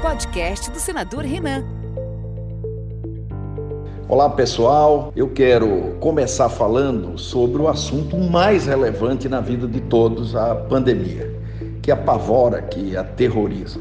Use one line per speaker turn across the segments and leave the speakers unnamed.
podcast do senador Renan.
Olá pessoal, eu quero começar falando sobre o assunto mais relevante na vida de todos, a pandemia, que apavora, que aterroriza.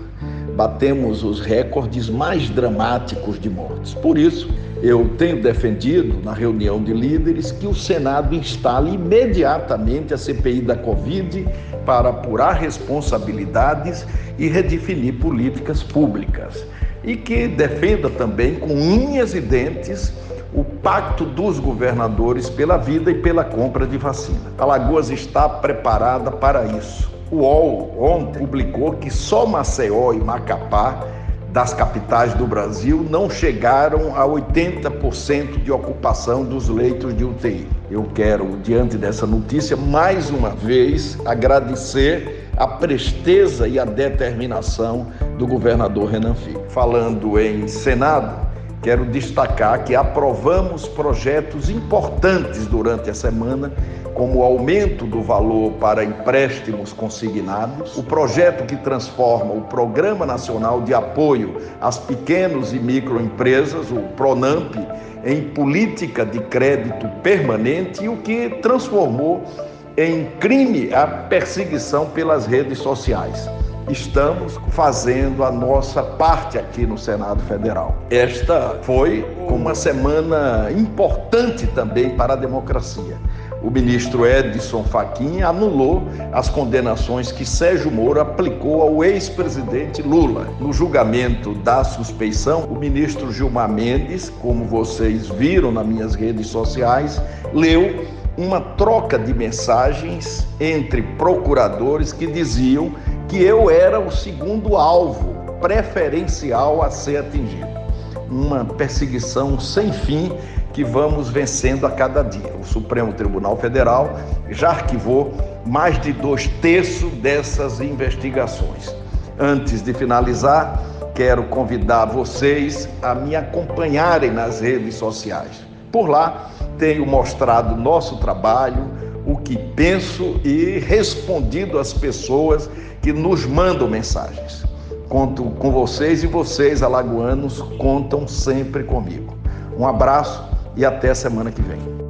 Batemos os recordes mais dramáticos de mortes. Por isso, eu tenho defendido na reunião de líderes que o Senado instale imediatamente a CPI da Covid para apurar responsabilidades e redefinir políticas públicas e que defenda também com unhas e dentes o pacto dos governadores pela vida e pela compra de vacina. Alagoas está preparada para isso. O UOL ontem publicou que só Maceió e Macapá das capitais do Brasil não chegaram a 80% de ocupação dos leitos de UTI. Eu quero, diante dessa notícia, mais uma vez agradecer a presteza e a determinação do governador Renan Filho. Falando em Senado, quero destacar que aprovamos projetos importantes durante a semana, como o aumento do valor para empréstimos consignados, o projeto que transforma o Programa Nacional de Apoio às Pequenos e Microempresas, o PRONAMP, em política de crédito permanente e o que transformou em crime a perseguição pelas redes sociais estamos fazendo a nossa parte aqui no Senado Federal. Esta foi uma semana importante também para a democracia. O ministro Edson Fachin anulou as condenações que Sérgio Moro aplicou ao ex-presidente Lula. No julgamento da suspeição, o ministro Gilmar Mendes, como vocês viram nas minhas redes sociais, leu uma troca de mensagens entre procuradores que diziam que eu era o segundo alvo preferencial a ser atingido. Uma perseguição sem fim que vamos vencendo a cada dia. O Supremo Tribunal Federal já arquivou mais de dois terços dessas investigações. Antes de finalizar, quero convidar vocês a me acompanharem nas redes sociais. Por lá, tenho mostrado nosso trabalho, o que penso e respondido às pessoas que nos mandam mensagens. Conto com vocês e vocês, alagoanos, contam sempre comigo. Um abraço e até semana que vem.